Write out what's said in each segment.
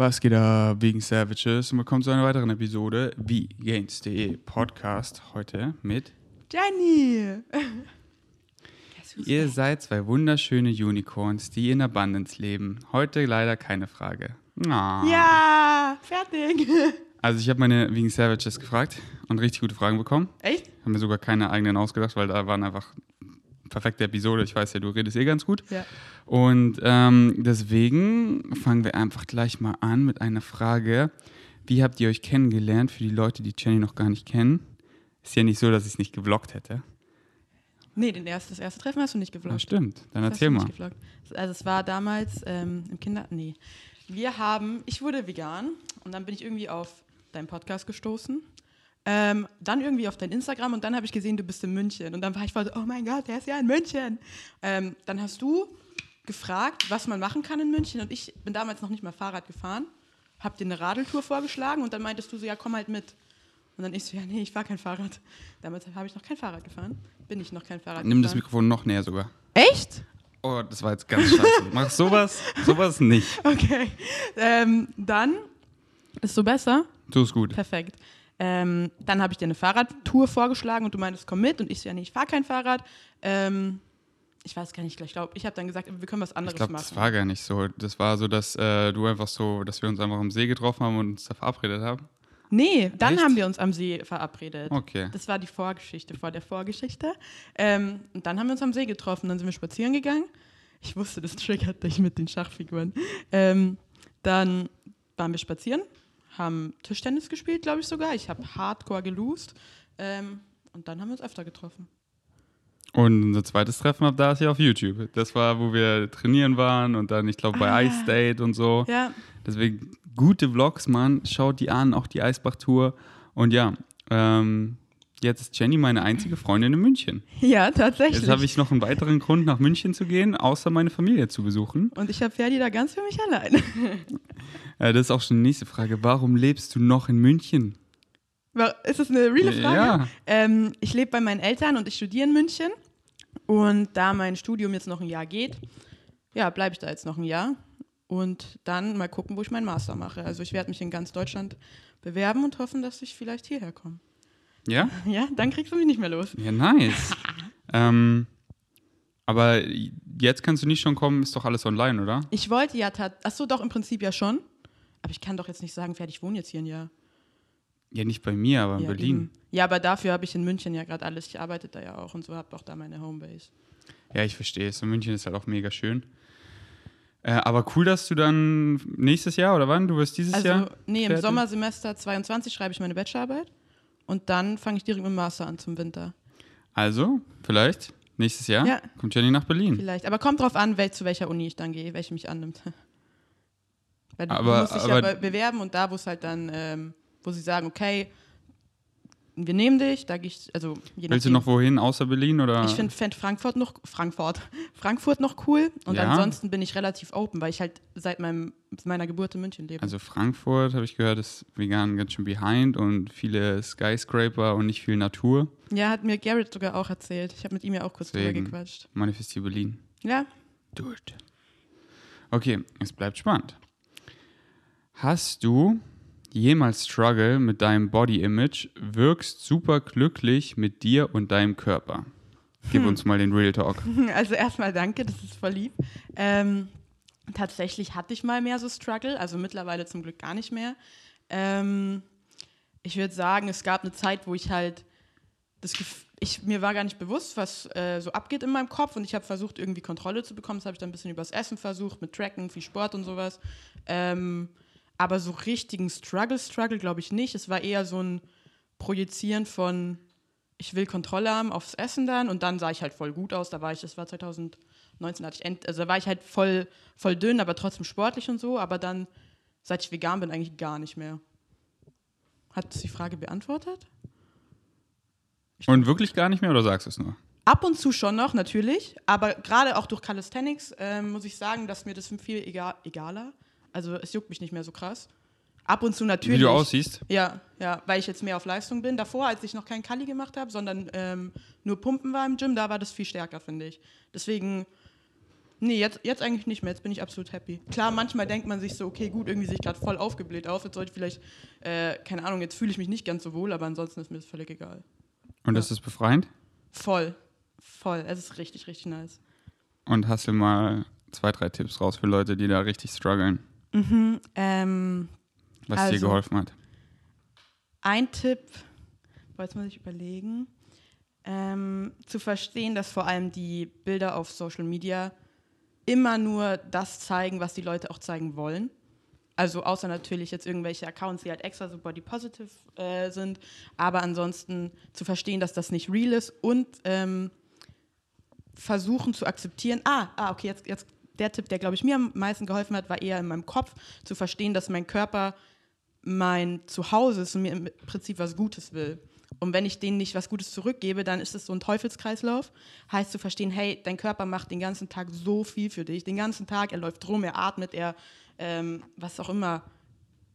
Was geht da wegen Savages und willkommen zu einer weiteren Episode wie Gains.de Podcast heute mit Jenny! Ihr seid zwei wunderschöne Unicorns, die in Abundance leben. Heute leider keine Frage. Ah. Ja, fertig. Also ich habe meine wegen Savages gefragt und richtig gute Fragen bekommen. Echt? Haben mir sogar keine eigenen ausgedacht, weil da waren einfach perfekte Episode. Ich weiß ja, du redest eh ganz gut. Ja. Und ähm, deswegen fangen wir einfach gleich mal an mit einer Frage. Wie habt ihr euch kennengelernt für die Leute, die Jenny noch gar nicht kennen? Ist ja nicht so, dass ich es nicht gevloggt hätte. Nee, den erst, das erste Treffen hast du nicht Ja, gevloggt. stimmt. Dann Das erzähl mal. nicht gevloggt. Also es war damals ähm, im Kinder... Nee. Wir haben... Ich wurde vegan und dann bin ich irgendwie auf deinen Podcast gestoßen. Ähm, dann irgendwie auf dein Instagram und dann habe ich gesehen, du bist in München. Und dann war ich voll so, oh mein Gott, der ist ja in München. Ähm, dann hast du gefragt, was man machen kann in München. Und ich bin damals noch nicht mal Fahrrad gefahren. Hab dir eine Radeltour vorgeschlagen und dann meintest du so, ja, komm halt mit. Und dann ich so, ja, nee, ich fahr kein Fahrrad. Damals habe ich noch kein Fahrrad gefahren. Bin ich noch kein Fahrrad Nimm das gefahren. Mikrofon noch näher sogar. Echt? Oh, das war jetzt ganz scheiße. Mach sowas, sowas nicht. Okay. Ähm, dann ist so besser. Du ist gut. Perfekt. Ähm, dann habe ich dir eine Fahrradtour vorgeschlagen und du meintest, komm mit. Und ich so, ja, nee, ich fahre kein Fahrrad. Ähm, ich weiß gar nicht, ich glaube, ich habe dann gesagt, wir können was Ich anderes glaube, machen. das war gar nicht so. Das war so, dass äh, du einfach so, dass wir uns einfach am See getroffen haben und uns da verabredet haben. nee, dann Echt? haben wir uns am See verabredet. Okay. Das war die Vorgeschichte vor der Vorgeschichte. Ähm, und dann haben wir uns am See getroffen, dann sind wir spazieren gegangen. Ich wusste, das triggert dich mit den Schachfiguren. Ähm, dann waren wir spazieren, haben Tischtennis gespielt, glaube ich sogar. Ich habe hardcore gelost. Ähm, und dann haben wir uns öfter getroffen. Und unser zweites Treffen ab da ist ja auf YouTube. Das war, wo wir trainieren waren und dann, ich glaube, bei Ah. Ice Date und so. Ja, Deswegen gute Vlogs, Mann. Schaut die an, auch die Eisbach-Tour. Und ja, ähm, jetzt ist Jenny meine einzige Freundin in München. ja tatsächlich. Jetzt habe ich noch einen weiteren Grund, nach München zu gehen, außer meine Familie zu besuchen. und ich habe Ferdi da ganz für mich allein. Äh, das ist auch schon die nächste Frage. Warum lebst du noch in München? Ist das eine reale Frage? Ja. Ähm, ich lebe bei meinen Eltern und ich studiere in München. Und da mein Studium jetzt noch ein Jahr geht, ja, bleibe ich da jetzt noch ein Jahr. Und dann mal gucken, wo ich meinen Master mache. Also ich werde mich in ganz Deutschland bewerben und hoffen, dass ich vielleicht hierher komme. Ja? Ja, dann kriegst du mich nicht mehr los. Ja, nice. ähm, aber jetzt kannst du nicht schon kommen, ist doch alles online, oder? Ich wollte ja tat, ach so, doch im Prinzip ja schon. Aber ich kann doch jetzt nicht sagen, fertig, ich wohne jetzt hier ein Jahr. Ja, nicht bei mir, aber in ja, Berlin. eben. Ja, aber dafür habe ich in München ja gerade alles. Ich arbeite da ja auch und so habe auch da meine Homebase. Ja, ich verstehe es. Und München ist halt auch mega schön. Äh, aber cool, dass du dann nächstes Jahr oder wann? Du wirst dieses Also, Jahr? nee, im fertig? Sommersemester 22 schreibe ich meine Bachelorarbeit und dann fange ich direkt mit dem Master an zum Winter. Also, vielleicht nächstes Jahr Ja. kommt Jenny nach Berlin. Vielleicht. Aber kommt drauf an, wel zu welcher Uni ich dann gehe, welche mich annimmt. Weil du Aber- musst dich aber- ja be- bewerben und da, wo es halt dann, ähm, wo sie sagen, okay, wir nehmen dich, da gehe ich, also Willst du noch wohin außer Berlin oder? Ich finde fänd Frankfurt noch Frankfurt, Frankfurt noch cool und Ja. ansonsten bin ich relativ open, weil ich halt seit meinem, meiner Geburt in München lebe. Also Frankfurt, habe ich gehört, ist vegan ganz schön behind und viele Skyscraper und nicht viel Natur. ja, hat mir Garrett sogar auch erzählt. Ich habe mit ihm ja auch kurz drüber Deswegen. gequatscht. Manifestier Berlin. Ja, Do it. Okay, es bleibt spannend. Hast du jemals Struggle mit deinem Body Image? Wirkst super glücklich mit dir und deinem Körper. Gib uns mal den Real Talk. Also erstmal danke, das ist voll lieb. Ähm, tatsächlich hatte ich mal mehr so Struggle, also mittlerweile zum Glück gar nicht mehr. Ähm, ich würde sagen, es gab eine Zeit, wo ich halt das Gef ich, mir war gar nicht bewusst, was äh, so abgeht in meinem Kopf und ich habe versucht, irgendwie Kontrolle zu bekommen. Das habe ich dann ein bisschen übers Essen versucht, mit Tracken, viel Sport und sowas. Ähm, aber so richtigen Struggle, Struggle glaube ich nicht. Es war eher so ein Projizieren von, ich will Kontrolle haben aufs Essen dann und dann sah ich halt voll gut aus. Da war ich, das war 2019, hatte ich end, also da war ich halt voll, voll dünn, aber trotzdem sportlich und so. Aber dann, seit ich vegan bin, eigentlich gar nicht mehr. Hat das die Frage beantwortet? Und wirklich gar nicht mehr oder sagst du es nur? Ab und zu schon noch, natürlich. Aber gerade auch durch Calisthenics ähm, muss ich sagen, dass mir das viel egal, egaler. Also es juckt mich nicht mehr so krass. Ab und zu natürlich. Wie du aussiehst? Ja, ja, weil ich jetzt mehr auf Leistung bin. Davor, als ich noch keinen Kali gemacht habe, sondern ähm, nur Pumpen war im Gym, da war das viel stärker, finde ich. Deswegen Nee, jetzt, jetzt eigentlich nicht mehr. Jetzt bin ich absolut happy. Klar, manchmal denkt man sich so, okay, gut, irgendwie sehe ich gerade voll aufgebläht auf. Jetzt sollte ich vielleicht, äh, keine Ahnung, jetzt fühle ich mich nicht ganz so wohl, aber ansonsten ist mir das völlig egal. Und Ja. ist das befreiend? Voll. Voll. Es ist richtig, richtig nice. Und hast du mal zwei, drei Tipps raus für Leute, die da richtig strugglen, Mhm. Ähm, was dir Also- geholfen hat? ein Tipp, jetzt muss ich überlegen, ähm, zu verstehen, dass vor allem die Bilder auf Social Media immer nur das zeigen, was die Leute auch zeigen wollen. Also außer natürlich jetzt irgendwelche Accounts, die halt extra so body positive äh, sind, aber ansonsten zu verstehen, dass das nicht real ist und ähm, versuchen zu akzeptieren, ah, ah okay, jetzt, jetzt der Tipp, der glaube ich mir am meisten geholfen hat, war eher in meinem Kopf zu verstehen, dass mein Körper mein Zuhause ist und mir im Prinzip was Gutes will. Und wenn ich denen nicht was Gutes zurückgebe, dann ist es so ein Teufelskreislauf. Heißt zu verstehen, hey, dein Körper macht den ganzen Tag so viel für dich. Den ganzen Tag, er läuft rum, er atmet, er, ähm, was auch immer.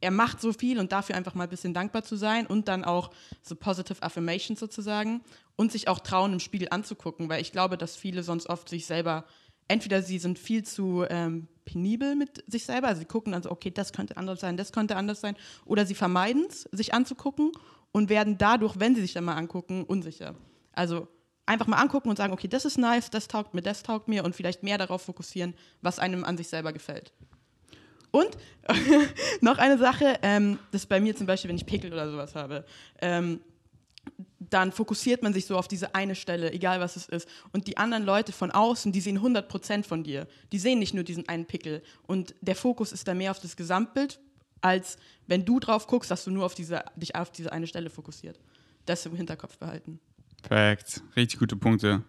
Er macht so viel und dafür einfach mal ein bisschen dankbar zu sein und dann auch so positive Affirmations sozusagen und sich auch trauen, im Spiegel anzugucken, weil ich glaube, dass viele sonst oft sich selber, entweder sie sind viel zu ähm, penibel mit sich selber, also sie gucken dann so, okay, das könnte anders sein, das könnte anders sein, oder sie vermeiden es, sich anzugucken und werden dadurch, wenn sie sich dann mal angucken, unsicher. Also einfach mal angucken und sagen, okay, das ist nice, das taugt mir, das taugt mir und vielleicht mehr darauf fokussieren, was einem an sich selber gefällt. Und noch eine Sache, ähm, das ist bei mir zum Beispiel, wenn ich Pickel oder sowas habe, ähm, dann fokussiert man sich so auf diese eine Stelle, egal was es ist. Und die anderen Leute von außen, die sehen 100% von dir. Die sehen nicht nur diesen einen Pickel. Und der Fokus ist da mehr auf das Gesamtbild, als wenn du drauf guckst, dass du nur auf diese, dich auf diese eine Stelle fokussiert. Das im Hinterkopf behalten. Perfekt. Richtig gute Punkte.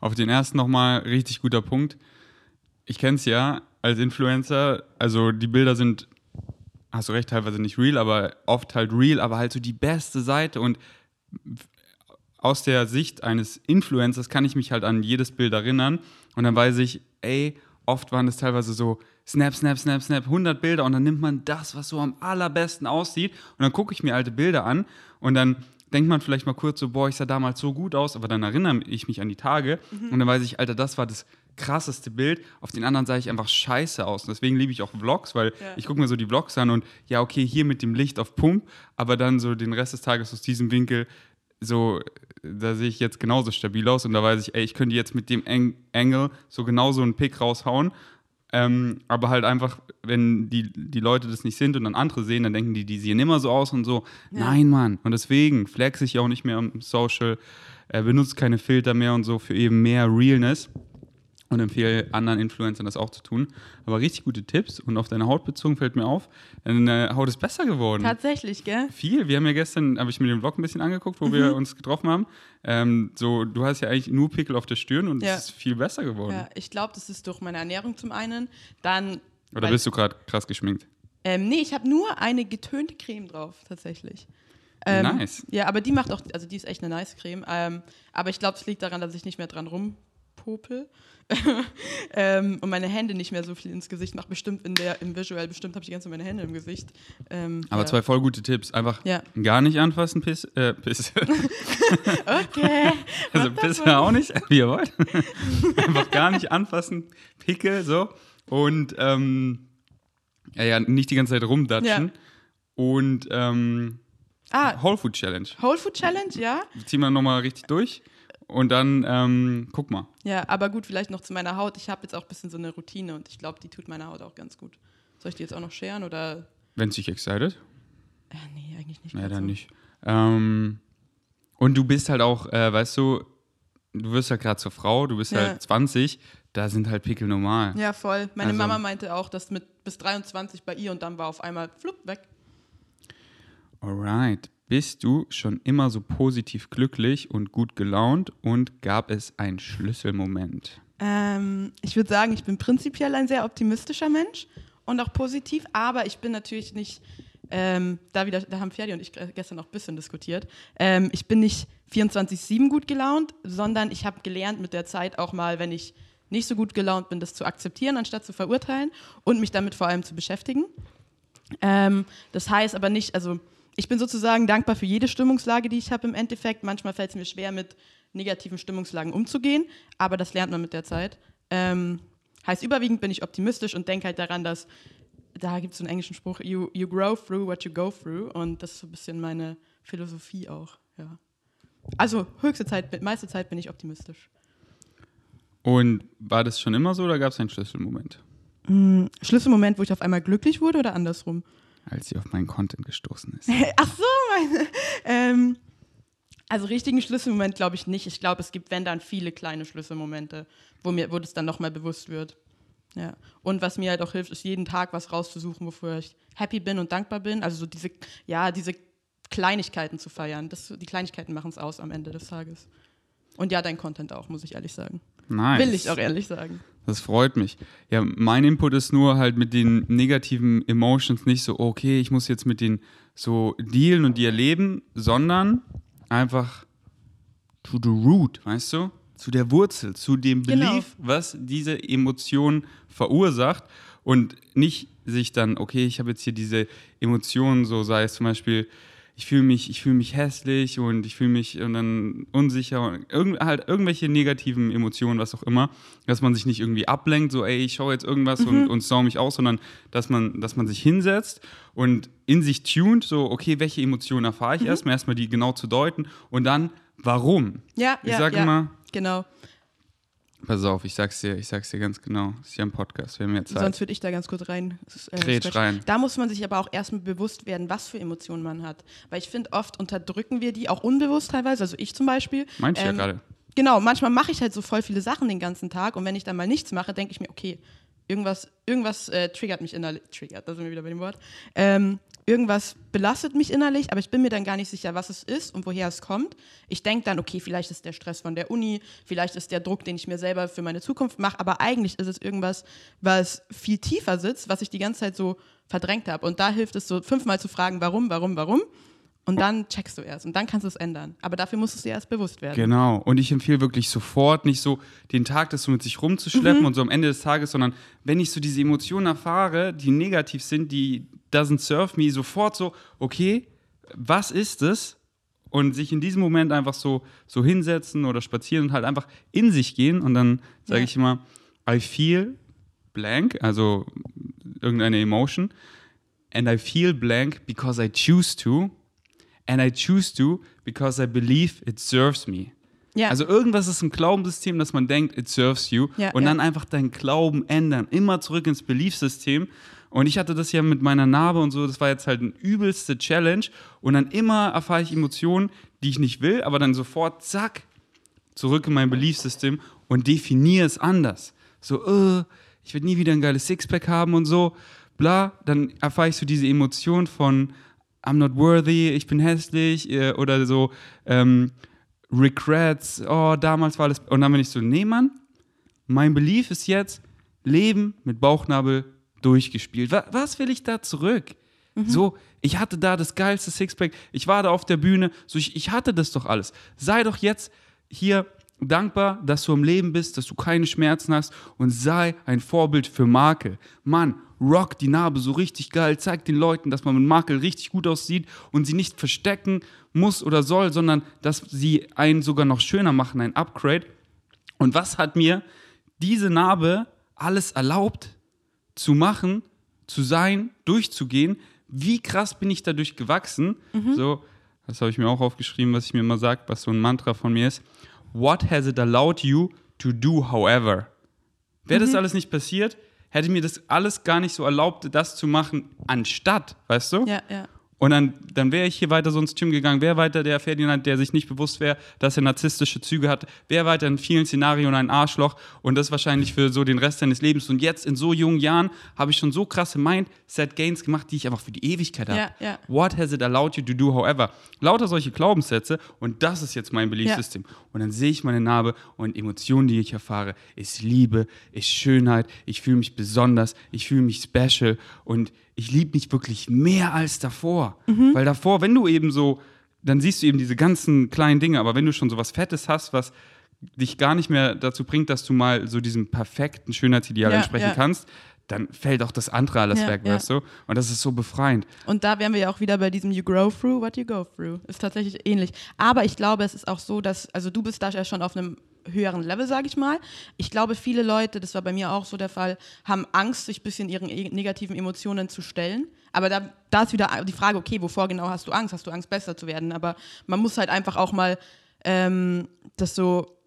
Auf den ersten nochmal, richtig guter Punkt. Ich kenne es ja als Influencer, also die Bilder sind, hast du recht, teilweise nicht real, aber oft halt real, aber halt so die beste Seite und aus der Sicht eines Influencers kann ich mich halt an jedes Bild erinnern und dann weiß ich, ey, oft waren es teilweise so Snap, Snap, Snap, Snap, 100 Bilder und dann nimmt man das, was so am allerbesten aussieht und dann gucke ich mir alte Bilder an und dann denkt man vielleicht mal kurz so, boah, ich sah damals so gut aus, aber dann erinnere ich mich an die Tage und dann weiß ich, Alter, das war das krasseste Bild. Auf den anderen sah ich einfach scheiße aus. Und deswegen liebe ich auch Vlogs, weil Ja. ich gucke mir so die Vlogs an und ja, okay, hier mit dem Licht auf Pump, aber dann so den Rest des Tages aus diesem Winkel, so, da sehe ich jetzt genauso stabil aus und da weiß ich, ey, ich könnte jetzt mit dem Eng Angle so genauso einen Pick raushauen. Ähm, aber halt einfach, wenn die, die Leute das nicht sind und dann andere sehen, dann denken die, die sehen immer so aus und so. Ja. Nein, Mann. Und deswegen flex ich auch nicht mehr im Social, äh, benutze keine Filter mehr und so für eben mehr Realness und empfehle anderen Influencern das auch zu tun. Aber richtig gute Tipps und auf deine Haut bezogen fällt mir auf, deine Haut ist besser geworden. Tatsächlich, gell? Viel. Wir haben ja gestern, habe ich mir den Vlog ein bisschen angeguckt, wo wir uns getroffen haben. Ähm, so, du hast ja eigentlich nur Pickel auf der Stirn und Ja. es ist viel besser geworden. Ja, ich glaube, das ist durch meine Ernährung zum einen. Dann. Oder bist du gerade krass geschminkt? Ähm, nee, ich habe nur eine getönte Creme drauf, tatsächlich. Ähm, Nice. Ja, aber die macht auch, also die ist echt eine nice Creme. Ähm, aber ich glaube, es liegt daran, dass ich nicht mehr dran rumpopel. ähm, und meine Hände nicht mehr so viel ins Gesicht mache. Bestimmt in der, im Visual, bestimmt habe ich die ganze Zeit meine Hände im Gesicht. Ähm, Aber ja. zwei voll gute Tipps. Einfach Ja. gar nicht anfassen, Piss. Äh, Piss. Okay. also Pisse auch nicht, wie ihr wollt. Einfach gar nicht anfassen, Pickel, so. Und ähm, ja, ja, nicht die ganze Zeit rumdatschen. Ja. Und ähm, Ah, Whole Food Challenge. Whole Food Challenge, ja. Ziehen wir nochmal richtig durch. Und dann, ähm, guck mal. Ja, aber gut, vielleicht noch zu meiner Haut. Ich habe jetzt auch ein bisschen so eine Routine und ich glaube, die tut meiner Haut auch ganz gut. Soll ich die jetzt auch noch scheren oder? Wenn es dich excited. Äh, nee, eigentlich nicht. Ja, dann so. nicht. Ähm, und du bist halt auch, äh, weißt du, du wirst halt gerade zur Frau, du bist Ja. halt 20, da sind halt Pickel normal. Ja, voll. Meine Also- Mama meinte auch, dass mit bis 23 bei ihr und dann war auf einmal flupp weg. Alright. Bist du schon immer so positiv glücklich und gut gelaunt und gab es einen Schlüsselmoment? Ähm, ich würde sagen, ich bin prinzipiell ein sehr optimistischer Mensch und auch positiv, aber ich bin natürlich nicht, ähm, da, wieder, da haben Ferdi und ich gestern noch ein bisschen diskutiert, ähm, ich bin nicht 24-7 gut gelaunt, sondern ich habe gelernt mit der Zeit auch mal, wenn ich nicht so gut gelaunt bin, das zu akzeptieren, anstatt zu verurteilen und mich damit vor allem zu beschäftigen. Ähm, das heißt aber nicht, also ich bin sozusagen dankbar für jede Stimmungslage, die ich habe im Endeffekt. Manchmal fällt es mir schwer, mit negativen Stimmungslagen umzugehen, aber das lernt man mit der Zeit. Ähm, Heißt, überwiegend bin ich optimistisch und denke halt daran, dass, da gibt es so einen englischen Spruch, you, you grow through what you go through. Und das ist so ein bisschen meine Philosophie auch, ja. Also höchste Zeit, meiste Zeit bin ich optimistisch. Und war das schon immer so oder gab es einen Schlüsselmoment? Hm, Schlüsselmoment, wo ich auf einmal glücklich wurde oder andersrum? Als sie auf meinen Content gestoßen ist. Ach so, meine. Ähm, also richtigen Schlüsselmoment glaube ich nicht. Ich glaube, es gibt, wenn dann, viele kleine Schlüsselmomente, wo mir, wo das dann nochmal bewusst wird. Ja. Und was mir halt auch hilft, ist jeden Tag was rauszusuchen, wofür ich happy bin und dankbar bin. Also so diese, ja, diese Kleinigkeiten zu feiern. Das, die Kleinigkeiten machen es aus am Ende des Tages. Und ja, dein Content auch, muss ich ehrlich sagen. Nice. Will ich auch ehrlich sagen. Das freut mich. Ja, mein Input ist nur halt mit den negativen Emotions nicht so, okay, ich muss jetzt mit denen so dealen und die erleben, sondern einfach to the root, weißt du? Zu der Wurzel, zu dem Genau. Belief, was diese Emotion verursacht und nicht sich dann, okay, ich habe jetzt hier diese Emotionen, so sei es zum Beispiel, ich fühle mich, ich fühle mich hässlich und ich fühle mich und dann unsicher und irgend, halt irgendwelche negativen Emotionen, was auch immer, dass man sich nicht irgendwie ablenkt, so ey, ich schaue jetzt irgendwas und, und sau mich aus, sondern dass man, dass man sich hinsetzt und in sich tunt, so okay, welche Emotionen erfahre ich erstmal, erstmal die genau zu deuten und dann warum. Ja, Ich ja, sag ja. immer, Genau. Pass auf, ich sag's dir, ich sag's dir ganz genau, das ist ja ein Podcast, wir haben ja Zeit. Sonst würde ich da ganz kurz rein. Äh, rein. Da muss man sich aber auch erstmal bewusst werden, was für Emotionen man hat. Weil ich finde, oft unterdrücken wir die, auch unbewusst teilweise, also ich zum Beispiel. Ich ja Ähm, gerade. Genau, manchmal mache ich halt so voll viele Sachen den ganzen Tag und wenn ich dann mal nichts mache, denke ich mir, okay, irgendwas, irgendwas äh, triggert mich innerlich, triggert, da sind wir wieder bei dem Wort, ähm, irgendwas belastet mich innerlich, aber ich bin mir dann gar nicht sicher, was es ist und woher es kommt. Ich denke dann, okay, vielleicht ist der Stress von der Uni, vielleicht ist der Druck, den ich mir selber für meine Zukunft mache, aber eigentlich ist es irgendwas, was viel tiefer sitzt, was ich die ganze Zeit so verdrängt habe. Und da hilft es so fünfmal zu fragen, warum, warum, warum. Und dann checkst du erst und dann kannst du es ändern. Aber dafür musst du es dir erst bewusst werden. Genau. Und ich empfehle wirklich sofort nicht so den Tag das so mit sich rumzuschleppen und so am Ende des Tages, sondern wenn ich so diese Emotionen erfahre, die negativ sind, die doesn't serve me, sofort so, okay, was ist es? Und sich in diesem Moment einfach so, so hinsetzen oder spazieren und halt einfach in sich gehen. Und dann sage Ja. ich immer, I feel blank, also irgendeine Emotion. And I feel blank because I choose to. And I choose to because I believe it serves me. Ja. Also irgendwas ist im Glaubenssystem, dass man denkt, it serves you. Ja, und ja. dann einfach deinen Glauben ändern. Immer zurück ins Beliefsystem. Und ich hatte das ja mit meiner Narbe und so, das war jetzt halt eine übelste Challenge. Und dann immer erfahre ich Emotionen, die ich nicht will, aber dann sofort, zack, zurück in mein Beliefsystem und definiere es anders. So, äh, ich werde nie wieder ein geiles Sixpack haben und so, bla. Dann erfahre ich so diese Emotion von I'm not worthy, ich bin hässlich äh, oder so ähm, Regrets, oh, damals war alles. Und dann bin ich so, nee, Mann, mein Belief ist jetzt, Leben mit Bauchnabel durchgespielt. Was, was will ich da zurück? So, ich hatte da das geilste Sixpack, ich war da auf der Bühne, so ich, ich hatte das doch alles. Sei doch jetzt hier dankbar, dass du am Leben bist, dass du keine Schmerzen hast und sei ein Vorbild für Makel. Mann, rock die Narbe so richtig geil, zeig den Leuten, dass man mit Makel richtig gut aussieht und sie nicht verstecken muss oder soll, sondern dass sie einen sogar noch schöner machen, ein Upgrade. Und was hat mir diese Narbe alles erlaubt zu machen, zu sein, durchzugehen? Wie krass bin ich dadurch gewachsen? So, das habe ich mir auch aufgeschrieben, was ich mir immer sage, was so ein Mantra von mir ist. What has it allowed you to do, however? Wäre das alles nicht passiert, hätte mir das alles gar nicht so erlaubt, das zu machen, anstatt, weißt du? ja, ja. Und dann, dann wäre ich hier weiter so ins Gym gegangen, wäre weiter der Ferdinand, der sich nicht bewusst wäre, dass er narzisstische Züge hat, wäre weiter in vielen Szenarien ein Arschloch und das wahrscheinlich für so den Rest seines Lebens. Und jetzt in so jungen Jahren habe ich schon so krasse Mindset-Gains gemacht, die ich einfach für die Ewigkeit habe. Ja, ja. What has it allowed you to do, however? Lauter solche Glaubenssätze und das ist jetzt mein Beliefssystem. Und dann sehe ich meine Narbe und Emotionen, die ich erfahre, ist Liebe, ist Schönheit, ich fühle mich besonders, ich fühle mich special und ich liebe mich wirklich mehr als davor. Weil davor, wenn du eben so, dann siehst du eben diese ganzen kleinen Dinge, aber wenn du schon so was Fettes hast, was dich gar nicht mehr dazu bringt, dass du mal so diesem perfekten Schönheitsideal Ja, entsprechen ja. kannst, dann fällt auch das andere alles Ja, weg, weißt du? Und das ist so befreiend. Und da wären wir ja auch wieder bei diesem You grow through what you go through. Ist tatsächlich ähnlich. Aber ich glaube, es ist auch so, dass, also du bist da ja schon auf einem höheren Level, sage ich mal. Ich glaube, viele Leute, das war bei mir auch so der Fall, haben Angst, sich ein bisschen ihren e negativen Emotionen zu stellen. Aber da, da ist wieder die Frage, okay, wovor genau hast du Angst? Hast du Angst, besser zu werden? Aber man muss halt einfach auch mal ähm, das so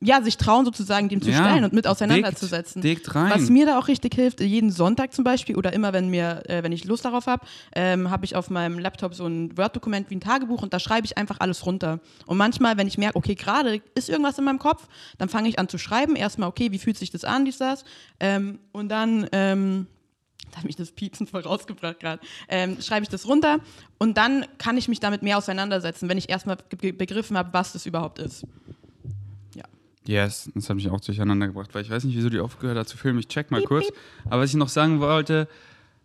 ja, sich trauen, sozusagen dem zu Ja, stellen und mit auseinanderzusetzen. Dickt, dickt rein. Was mir da auch richtig hilft, jeden Sonntag zum Beispiel oder immer, wenn mir, äh, wenn ich Lust darauf habe, ähm, habe ich auf meinem Laptop so ein Word-Dokument wie ein Tagebuch und da schreibe ich einfach alles runter. Und manchmal, wenn ich merke, okay, gerade ist irgendwas in meinem Kopf, dann fange ich an zu schreiben. Erstmal, okay, wie fühlt sich das an, dies, das. Ähm, und dann, ähm, da hat mich das Piepsen voll rausgebracht gerade, ähm, schreibe ich das runter und dann kann ich mich damit mehr auseinandersetzen, wenn ich erstmal begriffen habe, was das überhaupt ist. Yes, das hat mich auch durcheinander gebracht, weil ich weiß nicht, wieso die aufgehört hat zu filmen. Ich check mal kurz. Aber was ich noch sagen wollte,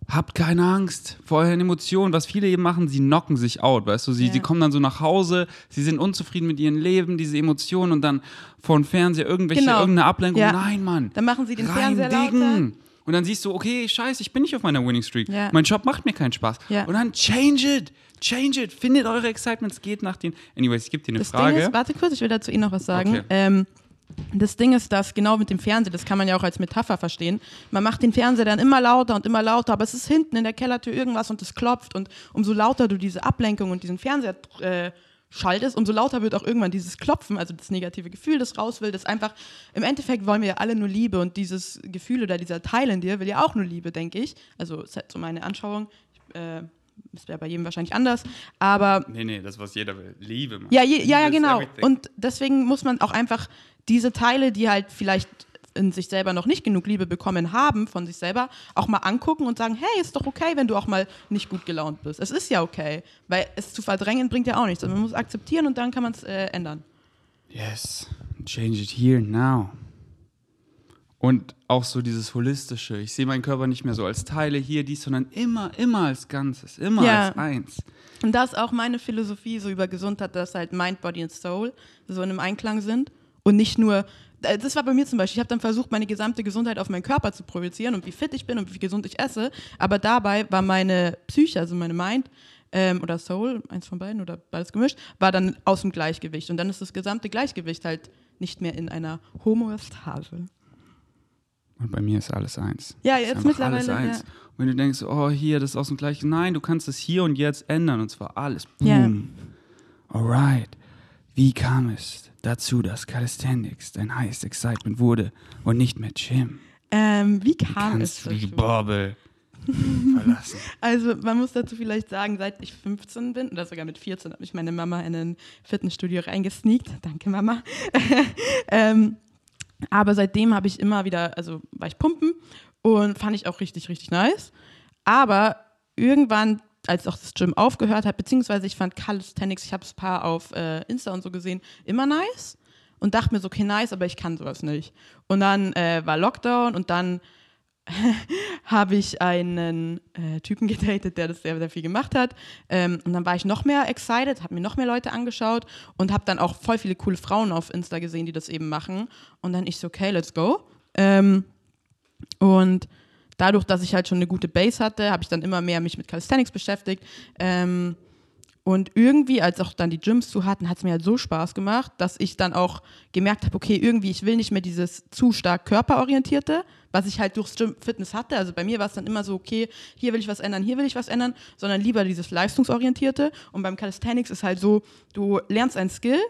habt keine Angst vor euren Emotionen. Was viele eben machen, sie knocken sich out, weißt du? Sie, Ja. sie kommen dann so nach Hause, sie sind unzufrieden mit ihrem Leben, diese Emotionen und dann vor dem Fernseher irgendwelche, Genau. irgendeine Ablenkung. Ja. Nein, Mann. Dann machen sie den Rein Fernseher lauter. Und dann siehst du, okay, scheiße, ich bin nicht auf meiner Winning Streak. Ja. Mein Job macht mir keinen Spaß. Und dann change it. Change it. Findet eure Excitements, geht nach den. Anyways, ich gebe dir eine Das Frage. Ding ist, warte kurz, ich will dazu eh noch was sagen. Okay. Ähm, das Ding ist, dass genau mit dem Fernseher, das kann man ja auch als Metapher verstehen, man macht den Fernseher dann immer lauter und immer lauter, aber es ist hinten in der Kellertür irgendwas und es klopft und umso lauter du diese Ablenkung und diesen Fernseher äh, schaltest, umso lauter wird auch irgendwann dieses Klopfen, also das negative Gefühl, das raus will, das einfach, im Endeffekt wollen wir ja alle nur Liebe und dieses Gefühl oder dieser Teil in dir will ja auch nur Liebe, denke ich. Also ist halt so meine Anschauung. Ich, äh, das wäre bei jedem wahrscheinlich anders, aber nee, nee, das, was jeder will. Liebe, Mann. ja, je, ja, ja, genau. Und deswegen muss man auch einfach diese Teile, die halt vielleicht in sich selber noch nicht genug Liebe bekommen haben von sich selber, auch mal angucken und sagen, hey, ist doch okay, wenn du auch mal nicht gut gelaunt bist. Es ist ja okay, weil es zu verdrängen bringt ja auch nichts. Also man muss akzeptieren und dann kann man es äh, ändern. Yes, change it here now. Und auch so dieses holistische. Ich sehe meinen Körper nicht mehr so als Teile hier, dies, sondern immer, immer als Ganzes, immer Ja. als eins. Und das ist auch meine Philosophie so über Gesundheit, dass halt Mind, Body und Soul so in einem Einklang sind und nicht nur äh, das war bei mir zum Beispiel, ich habe dann versucht, meine gesamte Gesundheit auf meinen Körper zu projizieren und wie fit ich bin und wie gesund ich esse, aber dabei war meine Psyche, also meine Mind ähm, oder Soul, eins von beiden oder beides gemischt, war dann aus dem Gleichgewicht und dann ist das gesamte Gleichgewicht halt nicht mehr in einer Homöostase. Und bei mir ist alles eins. Ja, Ist jetzt einfach mittlerweile, Alles eins. ja. Und wenn du denkst, oh, hier, das ist aus dem gleichen. Nein, du kannst es hier und jetzt ändern und zwar alles. Boom. Alright. Wie kam es dazu, dass Calisthenics dein highest excitement wurde und nicht mehr Gym? Ähm, wie kam es dazu? Bobbel verlassen. Also man muss dazu vielleicht sagen, seit ich 15 bin, oder sogar mit 14, habe ich meine Mama in ein Fitnessstudio reingesneakt. Danke, Mama. ähm, aber seitdem habe ich immer wieder, also war ich pumpen und fand ich auch richtig, richtig nice. Aber irgendwann, als auch das Gym aufgehört hat, beziehungsweise ich fand Calisthenics, ich habe es paar auf äh, Insta und so gesehen, immer nice. Und dachte mir so, okay, nice, aber ich kann sowas nicht. Und dann äh, war Lockdown und dann habe ich einen äh, Typen gedatet, der das sehr, sehr viel gemacht hat. Ähm, und dann war ich noch mehr excited, habe mir noch mehr Leute angeschaut und habe dann auch voll viele coole Frauen auf Insta gesehen, die das eben machen. Und dann ich so, okay, let's go. Ähm, und dadurch, dass ich halt schon eine gute Base hatte, habe ich dann immer mehr mich mit Calisthenics beschäftigt. Ähm, und irgendwie, als auch dann die Gyms zu hatten, hat es mir halt so Spaß gemacht, dass ich dann auch gemerkt habe, okay, irgendwie, ich will nicht mehr dieses zu stark körperorientierte, was ich halt durchs Gym Fitness hatte. Also bei mir war es dann immer so, okay, hier will ich was ändern, hier will ich was ändern, sondern lieber dieses leistungsorientierte. Und beim Calisthenics ist halt so, du lernst einen Skill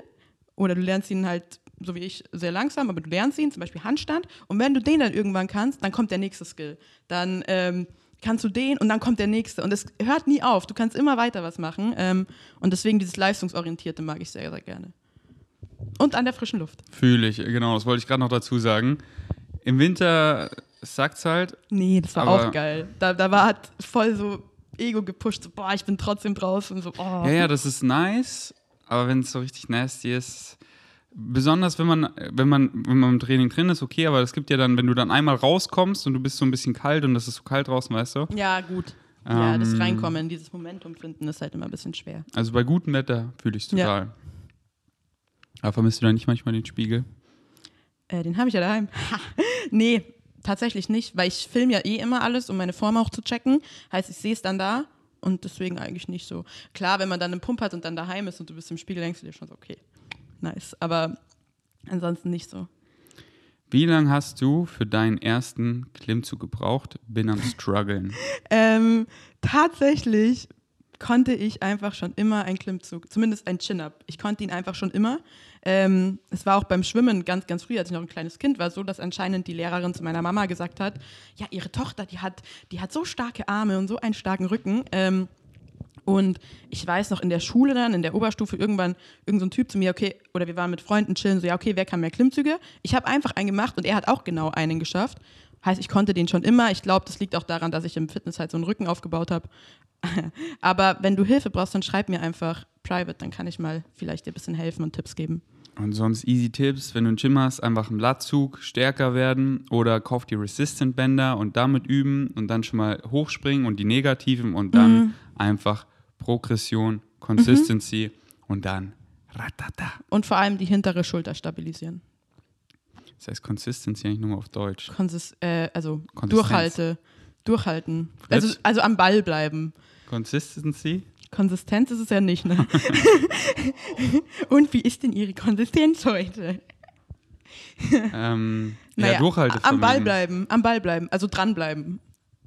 oder du lernst ihn halt, so wie ich, sehr langsam, aber du lernst ihn, zum Beispiel Handstand. Und wenn du den dann irgendwann kannst, dann kommt der nächste Skill. Dann ähm, kannst du den und dann kommt der nächste. Und es hört nie auf. Du kannst immer weiter was machen. Ähm, und deswegen dieses Leistungsorientierte mag ich sehr, sehr gerne. Und an der frischen Luft. Fühle ich, genau, das wollte ich gerade noch dazu sagen. Im Winter sagt's halt, Nee, das war auch geil. Da, da war hat voll so Ego gepusht, so, boah, ich bin trotzdem draußen. So, oh. ja, ja, das ist nice, aber wenn es so richtig nasty ist, besonders wenn man, wenn man, wenn man im Training drin ist, okay, aber es gibt ja dann, wenn du dann einmal rauskommst und du bist so ein bisschen kalt und es ist so kalt draußen, weißt du? Ja, gut. Ja, das Ähm, Reinkommen, dieses Momentum finden, ist halt immer ein bisschen schwer. Also bei gutem Wetter fühle ich Ja. total. Aber vermisst du da nicht manchmal den Spiegel? Äh, den habe ich ja daheim. nee, tatsächlich nicht, weil ich filme ja eh immer alles, um meine Form auch zu checken. Heißt, ich sehe es dann da und deswegen eigentlich nicht so. Klar, wenn man dann einen Pump hat und dann daheim ist und du bist im Spiegel, denkst du dir schon so, okay, nice. Aber Ansonsten nicht so. Wie lange hast du für deinen ersten Klimmzug gebraucht? Bin am struggeln. Ähm, tatsächlich konnte ich einfach schon immer einen Klimmzug, zumindest ein Chin-Up. Ich konnte ihn einfach schon immer. Ähm, es war auch beim Schwimmen ganz, ganz früh, als ich noch ein kleines Kind war, so, dass anscheinend die Lehrerin zu meiner Mama gesagt hat, ja, ihre Tochter, die hat, die hat so starke Arme und so einen starken Rücken. Ähm, und ich weiß noch in der Schule dann, in der Oberstufe, irgendwann irgendein so Typ zu mir, okay, oder wir waren mit Freunden chillen, so, ja, okay, wer kann mehr Klimmzüge? Ich habe einfach einen gemacht und er hat auch genau einen geschafft. Heißt, ich konnte den schon immer. Ich glaube, das liegt auch daran, dass ich im Fitness halt so einen Rücken aufgebaut habe. Aber wenn du Hilfe brauchst, dann schreib mir einfach private, dann kann ich mal vielleicht dir ein bisschen helfen und Tipps geben. Und sonst easy Tipps, wenn du ein Gym hast, einfach im Latzug stärker werden oder kauf die Resistant Bänder und damit üben und dann schon mal hochspringen und die negativen und dann mhm. einfach Progression, Consistency mhm. und dann ratata. Und vor allem die hintere Schulter stabilisieren. Das heißt Consistency eigentlich nur auf Deutsch. Konsis äh, also durchhalte, durchhalten. Also, also am Ball bleiben. Consistency? Konsistenz ist es ja nicht, ne? Und wie ist denn Ihre Konsistenz heute? ähm, naja, ja, Durchhalte. Am Ball bleiben, am Ball bleiben, also dranbleiben.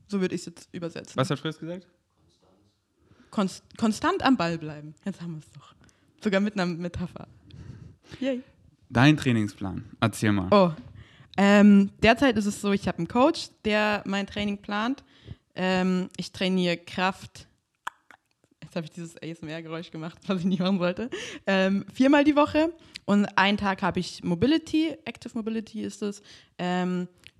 So würde ich es jetzt übersetzen. Was hat Fritz gesagt? Konst konstant am Ball bleiben. Jetzt haben wir es doch. Sogar mit einer Metapher. Yay. Dein Trainingsplan, erzähl mal. Oh, ähm, derzeit ist es so, ich habe einen Coach, der mein Training plant. Ähm, ich trainiere Kraft. Jetzt habe ich dieses ASMR-Geräusch gemacht, was ich nicht machen wollte. Ähm, viermal die Woche und einen Tag habe ich Mobility, Active Mobility ist es.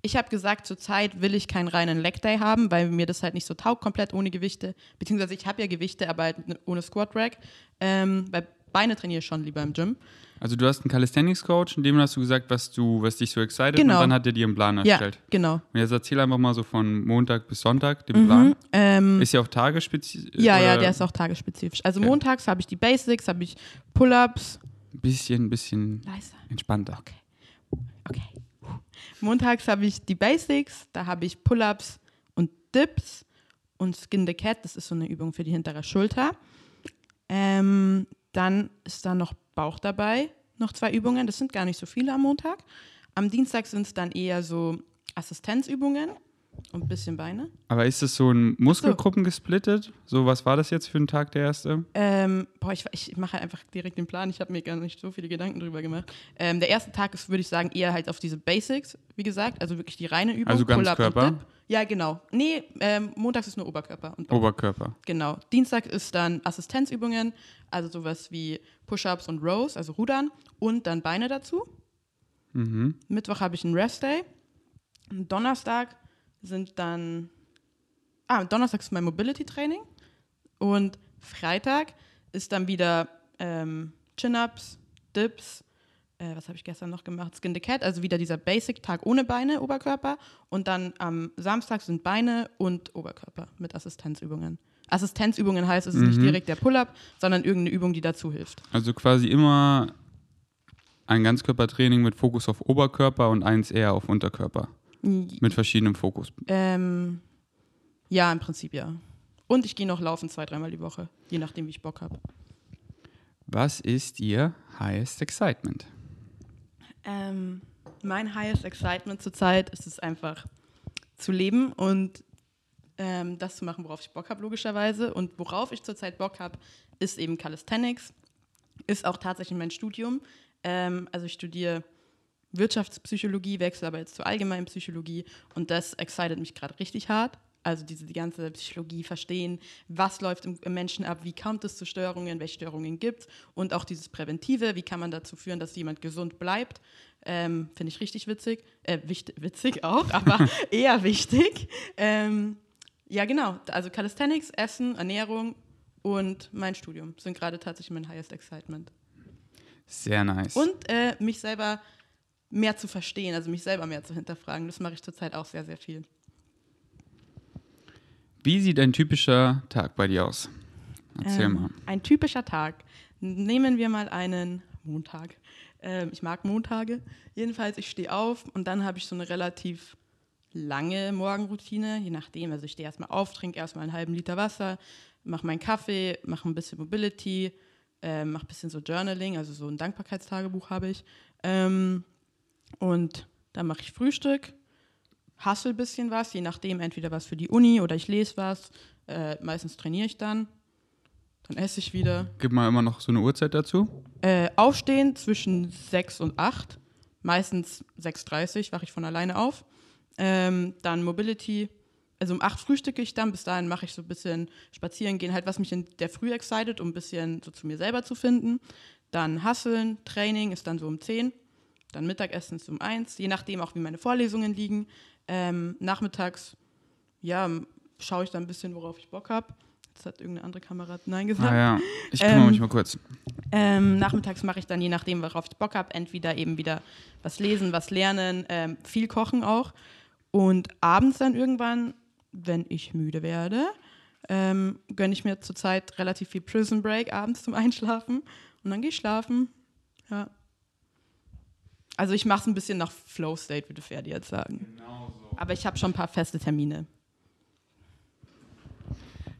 Ich habe gesagt, zurzeit will ich keinen reinen Leg Day haben, weil mir das halt nicht so taugt, komplett ohne Gewichte. Beziehungsweise ich habe ja Gewichte, aber halt ohne Squat Rack. Ähm, weil Beine trainiere ich schon lieber im Gym. Also du hast einen Calisthenics-Coach, in dem hast du gesagt, was du, was dich so excited genau. und dann hat er dir einen Plan erstellt. Ja, genau. Und jetzt erzähl einfach mal so von Montag bis Sonntag den mhm, Plan. Ähm, ist ja auch tagesspezifisch? Ja, ja, der ist auch tagesspezifisch. Also okay. montags habe ich die Basics, habe ich Pull-Ups. Bisschen, bisschen Leiser. entspannter. Okay. Okay. Montags habe ich die Basics, da habe ich Pull-Ups und Dips und Skin the Cat, das ist so eine Übung für die hintere Schulter. Ähm, dann ist da noch Bauch dabei, noch zwei Übungen, das sind gar nicht so viele am Montag. Am Dienstag sind es dann eher so Assistenzübungen und ein bisschen Beine. Aber ist es so in Muskelgruppen so. gesplittet? So, was war das jetzt für ein Tag, der erste? Ähm, boah, ich, ich mache einfach direkt den Plan. Ich habe mir gar nicht so viele Gedanken drüber gemacht. Ähm, der erste Tag ist, würde ich sagen, eher halt auf diese Basics, wie gesagt. Also wirklich die reine Übung. Also ganz Körper? Ja, genau. Nee, ähm, montags ist nur Oberkörper. Oberkörper. Genau. Dienstag ist dann Assistenzübungen, also sowas wie Push-Ups und Rows, also Rudern und dann Beine dazu. Mhm. Mittwoch habe ich einen Rest Day. Donnerstag sind dann, ah, Donnerstag ist mein Mobility-Training und Freitag ist dann wieder ähm, Chin-Ups, Dips, äh, was habe ich gestern noch gemacht? Skin the Cat, also wieder dieser Basic-Tag ohne Beine, Oberkörper und dann am Samstag sind Beine und Oberkörper mit Assistenzübungen. Assistenzübungen heißt, es ist mhm. nicht direkt der Pull-up, sondern irgendeine Übung, die dazu hilft. Also quasi immer ein Ganzkörpertraining mit Fokus auf Oberkörper und eins eher auf Unterkörper. Mit verschiedenem Fokus. Ähm, ja, im Prinzip ja. Und ich gehe noch laufen zwei, dreimal die Woche, je nachdem, wie ich Bock habe. Was ist Ihr highest excitement? Ähm, mein highest excitement zurzeit ist es einfach zu leben und ähm, das zu machen, worauf ich Bock habe, logischerweise. Und worauf ich zurzeit Bock habe, ist eben Calisthenics. Ist auch tatsächlich mein Studium. Ähm, also ich studiere Wirtschaftspsychologie, wechsle aber jetzt zur Allgemeinpsychologie und das excited mich gerade richtig hart. Also diese die ganze Psychologie verstehen, was läuft im, im Menschen ab, wie kommt es zu Störungen, welche Störungen gibt es und auch dieses Präventive, wie kann man dazu führen, dass jemand gesund bleibt. Ähm, Finde ich richtig witzig. Äh, wichtig, witzig auch, aber eher wichtig. Ähm, ja, genau. Also Calisthenics, Essen, Ernährung und mein Studium sind gerade tatsächlich mein highest excitement. Sehr nice. Und äh, mich selber mehr zu verstehen, also mich selber mehr zu hinterfragen. Das mache ich zurzeit auch sehr, sehr viel. Wie sieht ein typischer Tag bei dir aus? Erzähl ähm, mal. Ein typischer Tag. Nehmen wir mal einen Montag. Ähm, ich mag Montage. Jedenfalls, ich stehe auf und dann habe ich so eine relativ lange Morgenroutine, je nachdem. Also ich stehe erstmal auf, trinke erstmal einen halben Liter Wasser, mache meinen Kaffee, mache ein bisschen Mobility, äh, mache ein bisschen so Journaling, also so ein Dankbarkeitstagebuch habe ich. Ähm, und dann mache ich Frühstück, hustle ein bisschen was, je nachdem, entweder was für die Uni oder ich lese was. Äh, meistens trainiere ich dann. Dann esse ich wieder. Gib mal immer noch so eine Uhrzeit dazu. Äh, aufstehen zwischen 6 und 8. Meistens 6.30 Uhr wache ich von alleine auf. Ähm, dann Mobility. Also um 8 frühstücke ich dann. Bis dahin mache ich so ein bisschen spazieren gehen, halt was mich in der Früh excited, um ein bisschen so zu mir selber zu finden. Dann Hustlen, Training ist dann so um 10. Dann Mittagessen ist um 1. Je nachdem auch, wie meine Vorlesungen liegen. Ähm, nachmittags, ja, schaue ich dann ein bisschen, worauf ich Bock habe. Jetzt hat irgendeine andere Kamera Nein gesagt. Ah ja, ich kümmere Ähm, mich mal kurz. Ähm, nachmittags mache ich dann, je nachdem, worauf ich Bock habe, entweder eben wieder was lesen, was lernen, ähm, viel kochen auch. Und abends dann irgendwann, wenn ich müde werde, ähm, gönne ich mir zurzeit relativ viel Prison Break abends zum Einschlafen. Und dann gehe ich schlafen. Ja. Also ich mache es ein bisschen nach Flow State, würde Ferdi jetzt sagen. Genau so. Aber ich habe schon ein paar feste Termine.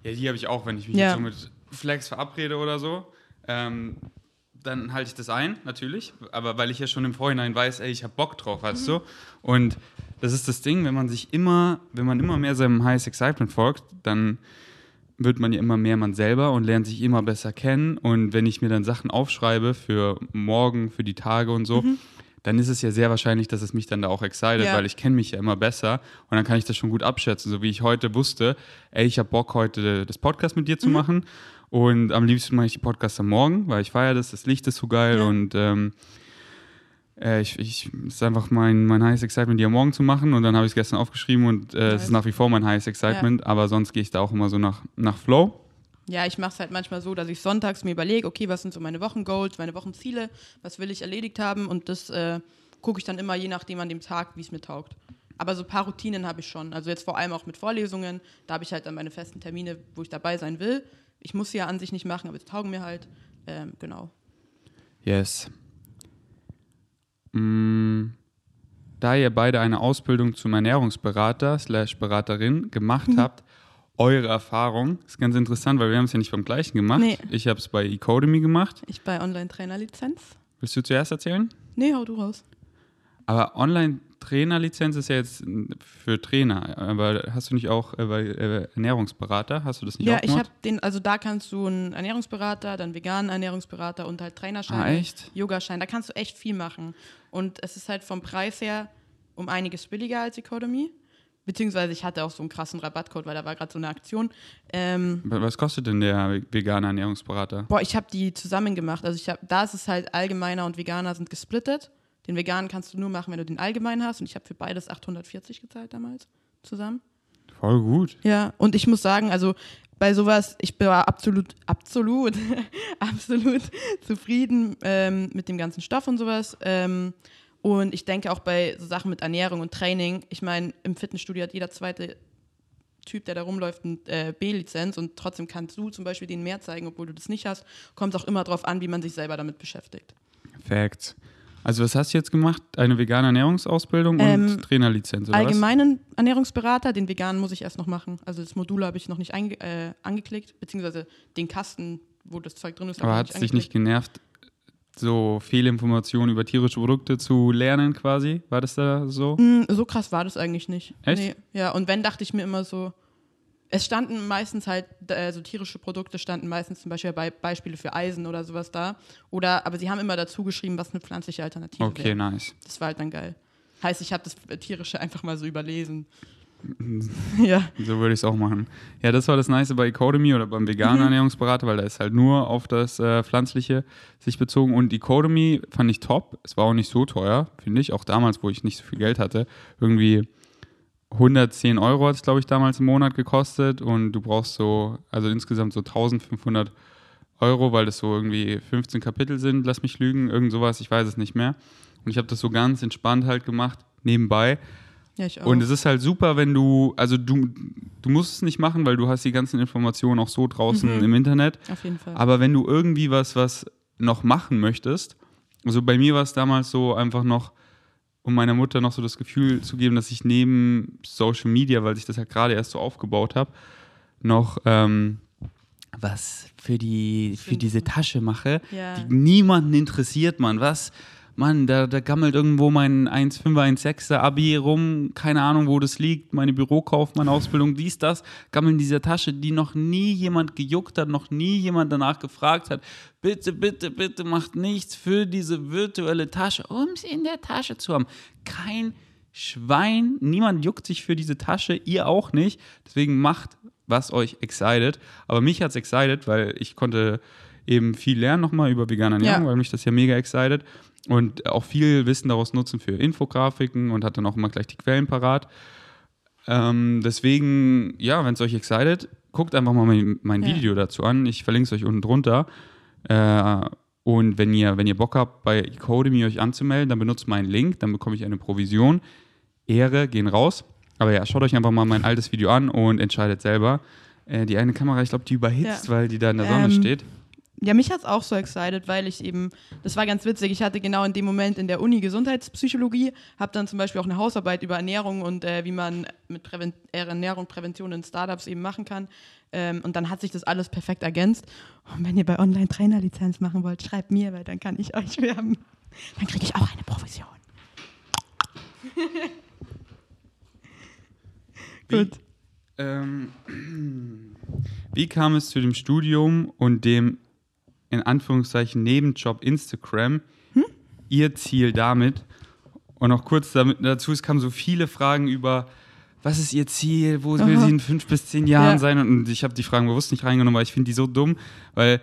Ja, die habe ich auch, wenn ich mich Ja. jetzt so mit Flex verabrede oder so. Ähm, dann halte ich das ein, natürlich. Aber weil ich ja schon im Vorhinein weiß, ey, ich habe Bock drauf, weißt du? Und das ist das Ding, wenn man sich immer, wenn man immer mehr seinem Highest Excitement folgt, dann wird man ja immer mehr man selber und lernt sich immer besser kennen. Und wenn ich mir dann Sachen aufschreibe für morgen, für die Tage und so, dann ist es ja sehr wahrscheinlich, dass es mich dann da auch excited, Ja. weil ich kenne mich ja immer besser und dann kann ich das schon gut abschätzen. So wie ich heute wusste, ey, ich habe Bock heute das Podcast mit Mhm. dir zu machen und am liebsten mache ich die Podcasts am Morgen, weil ich feiere das, das Licht ist so geil Ja. und ähm, äh, ich, ich, es ist einfach mein, mein Highest Excitement, die am Morgen zu machen und dann habe ich es gestern aufgeschrieben und äh, es ist nach wie vor mein Highest Excitement, aber sonst gehe ich da auch immer so nach, nach Flow. Ja, ich mache es halt manchmal so, dass ich sonntags mir überlege, okay, was sind so meine Wochengoals, meine Wochenziele, was will ich erledigt haben und das äh, gucke ich dann immer je nachdem an dem Tag, wie es mir taugt. Aber so ein paar Routinen habe ich schon. Also jetzt vor allem auch mit Vorlesungen, da habe ich halt dann meine festen Termine, wo ich dabei sein will. Ich muss sie ja an sich nicht machen, aber sie taugen mir halt. Ähm, genau. Yes. Mm, da ihr beide eine Ausbildung zum Ernährungsberater slash Beraterin gemacht habt, eure Erfahrung ist ganz interessant, weil wir haben es ja nicht beim gleichen gemacht. Nee. Ich habe es bei Ecodemy gemacht. Ich bei Online-Trainer-Lizenz. Willst du zuerst erzählen? Nee, hau du raus. Aber Online-Trainerlizenz ist ja jetzt für Trainer. Aber hast du nicht auch äh, bei äh, Ernährungsberater? Hast du das nicht Ja, auch ich gemacht? habe den, also da kannst du einen Ernährungsberater, dann veganen Ernährungsberater und halt Trainerschein. Ah, echt? Yogaschein, da kannst du echt viel machen. Und es ist halt vom Preis her um einiges billiger als Economy. Beziehungsweise ich hatte auch so einen krassen Rabattcode, weil da war gerade so eine Aktion. Ähm, Was kostet denn der vegane Ernährungsberater? boah, ich habe die zusammen gemacht. Also ich hab, da ist es halt allgemeiner und veganer sind gesplittet. Den veganen kannst du nur machen, wenn du den allgemein hast. Und ich habe für beides 840 gezahlt damals zusammen. Voll gut. Ja, und ich muss sagen, also bei sowas, ich war absolut, absolut, absolut zufrieden ähm, mit dem ganzen Stoff und sowas. Ähm, und ich denke auch bei so Sachen mit Ernährung und Training, ich meine, im Fitnessstudio hat jeder zweite Typ, der da rumläuft, eine äh, B-Lizenz und trotzdem kannst du zum Beispiel denen mehr zeigen, obwohl du das nicht hast. Kommt auch immer darauf an, wie man sich selber damit beschäftigt. Facts. Also was hast du jetzt gemacht? Eine vegane Ernährungsausbildung und Ähm, Trainerlizenz oder Allgemeinen Ernährungsberater, den veganen muss ich erst noch machen. Also das Modul habe ich noch nicht äh, angeklickt, beziehungsweise den Kasten, wo das Zeug drin ist. was? Aber hat es dich nicht genervt, so Fehlinformationen über tierische Produkte zu lernen quasi? War das da so? Mm, So krass war das eigentlich nicht. Echt? Nee. Ja, und wenn, dachte ich mir immer so, es standen meistens halt, äh, so tierische Produkte standen meistens zum Beispiel bei Beispiele für Eisen oder sowas da. Oder, aber sie haben immer dazu geschrieben, was eine pflanzliche Alternative Okay, wäre. nice. Das war halt dann geil. Heißt, ich habe das Tierische einfach mal so überlesen. Ja. So würde ich es auch machen. Ja, das war das Nice bei Ecodemy oder beim veganen Mhm. Ernährungsberater, weil da ist halt nur auf das äh, Pflanzliche sich bezogen. Und Ecodemy fand ich top. Es war auch nicht so teuer, finde ich. Auch damals, wo ich nicht so viel Geld hatte. Irgendwie 110 Euro hat es, glaube ich, damals im Monat gekostet. Und du brauchst so, also insgesamt so 1500 Euro, weil das so irgendwie 15 Kapitel sind, lass mich lügen, irgend sowas, ich weiß es nicht mehr. Und ich habe das so ganz entspannt halt gemacht, nebenbei. Ja, ich auch. Und es ist halt super, wenn du, also du, du musst es nicht machen, weil du hast die ganzen Informationen auch so draußen Mhm. im Internet. Auf jeden Fall. Aber wenn du irgendwie was, was noch machen möchtest, also bei mir war es damals so einfach noch, um meiner Mutter noch so das Gefühl zu geben, dass ich neben Social Media, weil ich das halt gerade erst so aufgebaut habe, noch ähm, was für, die, für diese Tasche mache, Ja. die niemanden interessiert, Mann. Was? Mann, da, da gammelt irgendwo mein 1,5er, 1,6er Abi rum, keine Ahnung, wo das liegt, meine Bürokaufmann-Ausbildung, dies, das, gammeln in dieser Tasche, die noch nie jemand gejuckt hat, noch nie jemand danach gefragt hat. Bitte, bitte, bitte macht nichts für diese virtuelle Tasche, um sie in der Tasche zu haben. Kein Schwein, niemand juckt sich für diese Tasche, ihr auch nicht. Deswegen macht, was euch excited. Aber mich hat's excited, weil ich konnte eben viel lernen nochmal über vegane Ernährung, Ja. weil mich das ja mega excited. Und auch viel Wissen daraus nutzen für Infografiken und hat dann auch immer gleich die Quellen parat. Ähm, deswegen, ja, wenn es euch excited, guckt einfach mal mein, mein Ja. Video dazu an. Ich verlinke es euch unten drunter. Äh, und wenn ihr, wenn ihr Bock habt, bei Ecodemy euch anzumelden, dann benutzt meinen Link, dann bekomme ich eine Provision. Ehre gehen raus. Aber ja, schaut euch einfach mal mein altes Video an und entscheidet selber. Äh, die eine Kamera, ich glaube, die überhitzt, Ja. weil die da in der Sonne Ähm, steht. Ja, mich hat es auch so excited, weil ich eben, das war ganz witzig, ich hatte genau in dem Moment in der Uni Gesundheitspsychologie, habe dann zum Beispiel auch eine Hausarbeit über Ernährung und äh, wie man mit Präven äh, Ernährung, Prävention in Startups eben machen kann. Ähm, und dann hat sich das alles perfekt ergänzt. Und wenn ihr bei Online-Trainer-Lizenz machen wollt, schreibt mir, weil dann kann ich euch werben. Dann kriege ich auch eine Provision. Gut. Ähm, wie kam es zu dem Studium und dem in Anführungszeichen Nebenjob Instagram? Ihr Ziel damit? Und noch kurz damit, dazu, es kamen so viele Fragen über, was ist ihr Ziel, wo will Aha. sie in fünf bis zehn Jahren Ja. sein? Und ich habe die Fragen bewusst nicht reingenommen, weil ich finde die so dumm, weil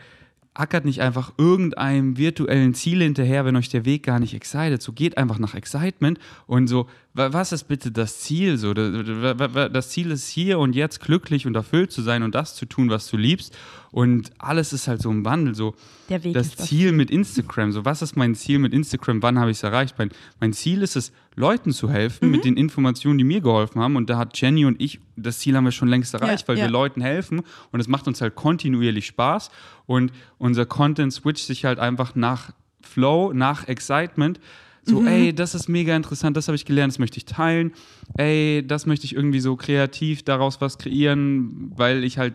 ackert nicht einfach irgendeinem virtuellen Ziel hinterher, wenn euch der Weg gar nicht excited. So geht einfach nach Excitement und so, was ist bitte das Ziel? So, das Ziel ist hier und jetzt glücklich und erfüllt zu sein und das zu tun, was du liebst. Und alles ist halt so im Wandel. So, das Ziel mit Instagram. So, was ist mein Ziel mit Instagram? Wann habe ich es erreicht? Mein, mein Ziel ist es, Leuten zu helfen Mhm. mit den Informationen, die mir geholfen haben. Und da hat Jenny und ich, das Ziel haben wir schon längst erreicht, weil ja. wir Leuten helfen. Und es macht uns halt kontinuierlich Spaß. Und unser Content switcht sich halt einfach nach Flow, nach Excitement. So, Mhm. ey, das ist mega interessant, das habe ich gelernt, das möchte ich teilen. Ey, das möchte ich irgendwie so kreativ daraus was kreieren, weil ich halt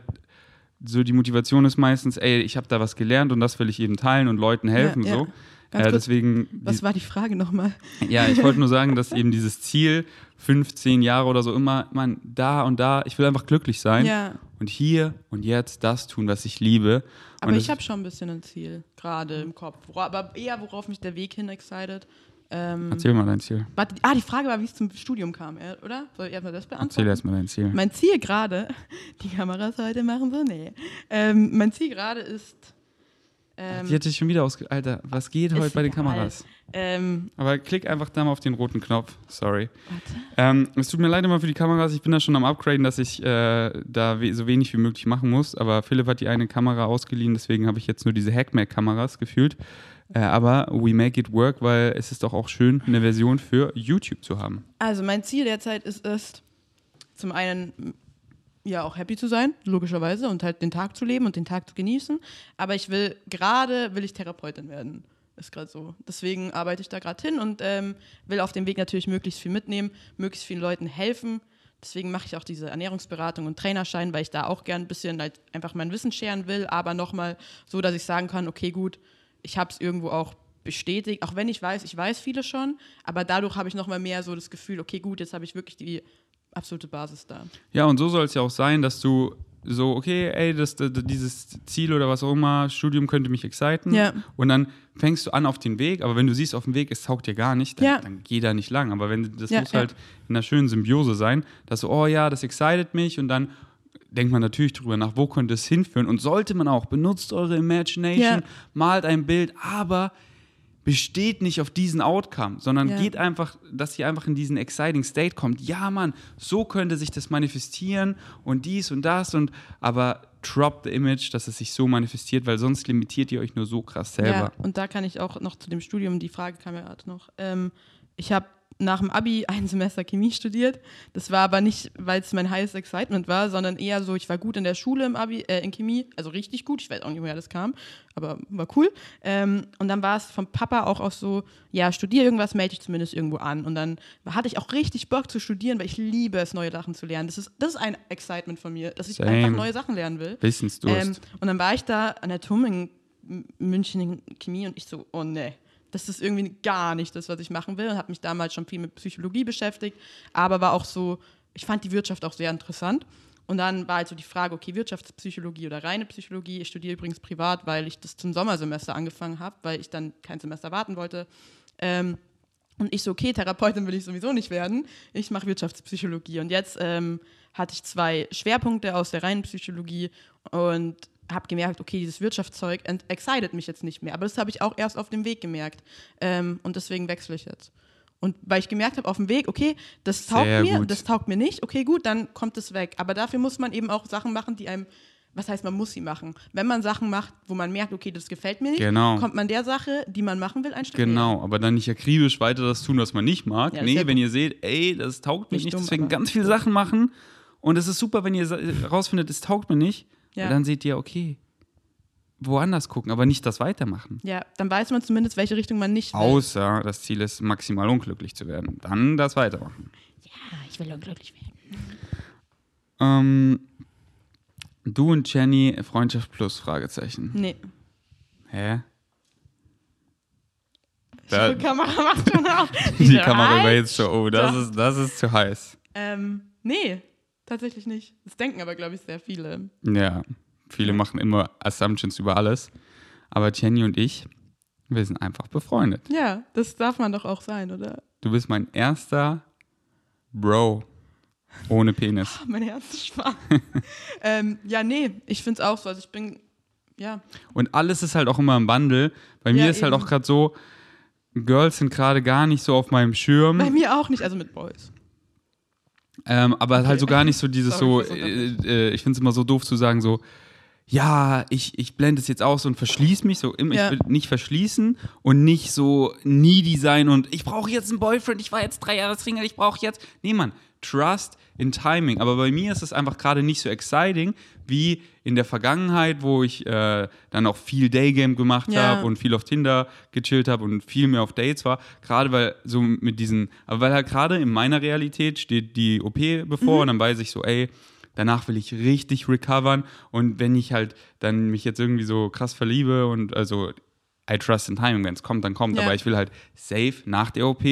so die Motivation ist meistens, ey, ich habe da was gelernt und das will ich eben teilen und Leuten helfen. ja. So. Ganz kurz, deswegen, Was war die Frage nochmal? ja, ich wollte nur sagen, dass eben dieses Ziel, 15 Jahre oder so immer, man, da und da, ich will einfach glücklich sein Ja, und hier und jetzt das tun, was ich liebe. aber und ich habe schon ein bisschen ein Ziel, gerade im Kopf. Aber eher, worauf mich der Weg hin excited. Ähm, Erzähl mal dein Ziel. warte, ah, die Frage war, wie es zum Studium kam, oder? Soll ich erstmal das Erzähl beantworten? erstmal dein Ziel. Mein Ziel gerade, die Kameras heute machen so, nee. Ähm, mein Ziel gerade ist. Ähm, Die hat sich schon wieder ausge... Alter, was geht heute bei den egal. Kameras? ähm, Aber klick einfach da mal auf den roten Knopf. Sorry. warte. Ähm, es tut mir leid immer für die Kameras. Ich bin da schon am Upgraden, dass ich äh, da we so wenig wie möglich machen muss. Aber Philipp hat die eine Kamera ausgeliehen, deswegen habe ich jetzt nur diese Hackmack-Kameras gefühlt. Äh, aber we make it work, weil es ist doch auch schön, eine Version für YouTube zu haben. Also, mein Ziel derzeit ist es, zum einen ja auch happy zu sein, logischerweise, und halt den Tag zu leben und den Tag zu genießen. Aber ich will gerade, will ich Therapeutin werden. Ist gerade so. Deswegen arbeite ich da gerade hin und ähm, will auf dem Weg natürlich möglichst viel mitnehmen, möglichst vielen Leuten helfen. Deswegen mache ich auch diese Ernährungsberatung und Trainerschein, weil ich da auch gern ein bisschen halt einfach mein Wissen scheren will, aber nochmal so, dass ich sagen kann, okay, gut, ich habe es irgendwo auch bestätigt, auch wenn ich weiß, ich weiß viele schon, aber dadurch habe ich nochmal mehr so das Gefühl, okay, gut, jetzt habe ich wirklich die absolute Basis da. Ja, und so soll es ja auch sein, dass du so, okay, ey, das, das, dieses Ziel oder was auch immer, Studium könnte mich exciten. Ja. Und dann fängst du an auf den Weg, aber wenn du siehst auf dem Weg, es taugt dir gar nicht, dann, Ja. dann geh da nicht lang. Aber wenn das Ja, muss halt in einer schönen Symbiose sein, dass so, oh ja, das excited mich und dann denkt man natürlich drüber nach, wo könnte es hinführen und sollte man auch, benutzt eure Imagination, Ja. malt ein Bild, aber besteht nicht auf diesen Outcome, sondern Ja. geht einfach, dass ihr einfach in diesen exciting State kommt. Ja, Mann, so könnte sich das manifestieren und dies und das und aber drop the image, dass es sich so manifestiert, weil sonst limitiert ihr euch nur so krass selber. Ja, und da kann ich auch noch zu dem Studium, die Frage kam ja gerade noch. Ähm, ich habe nach dem Abi ein Semester Chemie studiert. Das war aber nicht, weil es mein highest excitement war, sondern eher so, ich war gut in der Schule im Abi, äh, in Chemie, also richtig gut. Ich weiß auch nicht, woher das kam, aber war cool. Ähm, und dann war es vom Papa auch, auch so, ja, studier irgendwas, melde dich zumindest irgendwo an. Und dann hatte ich auch richtig Bock zu studieren, weil ich liebe es, neue Sachen zu lernen. Das ist, das ist ein Excitement von mir, dass ich Same. einfach neue Sachen lernen will. Wissensdurst. Ähm, und dann war ich da an der TUM in München in Chemie und ich so, oh ne, das ist irgendwie gar nicht das, was ich machen will. Und habe mich damals schon viel mit Psychologie beschäftigt, aber war auch so, ich fand die Wirtschaft auch sehr interessant. Und dann war halt so die Frage, okay, Wirtschaftspsychologie oder reine Psychologie. Ich studiere übrigens privat, weil ich das zum Sommersemester angefangen habe, weil ich dann kein Semester warten wollte. Ähm, und ich so, okay, Therapeutin will ich sowieso nicht werden. Ich mache Wirtschaftspsychologie. Und jetzt ähm, hatte ich zwei Schwerpunkte aus der reinen Psychologie und habe gemerkt, okay, dieses Wirtschaftszeug excited mich jetzt nicht mehr. Aber das habe ich auch erst auf dem Weg gemerkt. Ähm, und deswegen wechsle ich jetzt. Und weil ich gemerkt habe auf dem Weg, okay, das taugt Sehr mir, gut. das taugt mir nicht, okay, gut, dann kommt es weg. Aber dafür muss man eben auch Sachen machen, die einem, was heißt, man muss sie machen. Wenn man Sachen macht, wo man merkt, okay, das gefällt mir nicht, Genau. kommt man der Sache, die man machen will, ein Stück. Genau, aber dann nicht akribisch weiter das tun, was man nicht mag. Ja, nee, wenn ihr seht, ey, das taugt mir Nicht nicht, dumm, deswegen ganz viele Sachen machen. Und es ist super, wenn ihr sa- rausfindet, es taugt mir nicht. Ja. Und dann seht ihr, okay, woanders gucken, aber nicht das weitermachen. Ja, dann weiß man zumindest, welche Richtung man nicht will. Außer das Ziel ist, maximal unglücklich zu werden. Dann das weitermachen. Ja, ich will unglücklich werden. Ähm, du und Jenny, Freundschaft plus, Fragezeichen. Nee. Hä? Die Da- Kamera macht schon auf. Die Kamera war jetzt so, oh, das Da. ist, das ist zu heiß. Ähm, nee, tatsächlich nicht. Das denken aber, glaube ich, sehr viele. Ja, viele machen immer Assumptions über alles. Aber Jenny und ich, wir sind einfach befreundet. Ja, das darf man doch auch sein, oder? Du bist mein erster Bro ohne Penis. Mein Herz ist schwach. ähm, ja, nee, ich finde es auch so. Also ich bin, ja, Und alles ist halt auch immer im Bundle. Bei mir Ja, ist halt eben. auch gerade so, Girls sind gerade gar nicht so auf meinem Schirm. bei mir auch nicht, also mit Boys. Ähm, aber halt so gar nicht so dieses Sorry so, äh, äh, ich finde es immer so doof zu sagen, so, ja, ich, ich blende es jetzt aus und verschließe mich, so immer, Ja. ich will nicht verschließen und nicht so needy sein und ich brauche jetzt einen Boyfriend, ich war jetzt drei Jahre Single, ich brauche jetzt. Nee, Mann, Trust in Timing. Aber bei mir ist es einfach gerade nicht so exciting wie in der Vergangenheit, wo ich äh, dann auch viel Daygame gemacht Ja. habe und viel auf Tinder gechillt habe und viel mehr auf Dates war. Gerade weil so mit diesen, aber weil halt gerade in meiner Realität steht die OP bevor und dann weiß ich so, ey, danach will ich richtig recovern und wenn ich halt dann mich jetzt irgendwie so krass verliebe und also I trust in timing, wenn es kommt, dann kommt, Ja. aber ich will halt safe nach der OP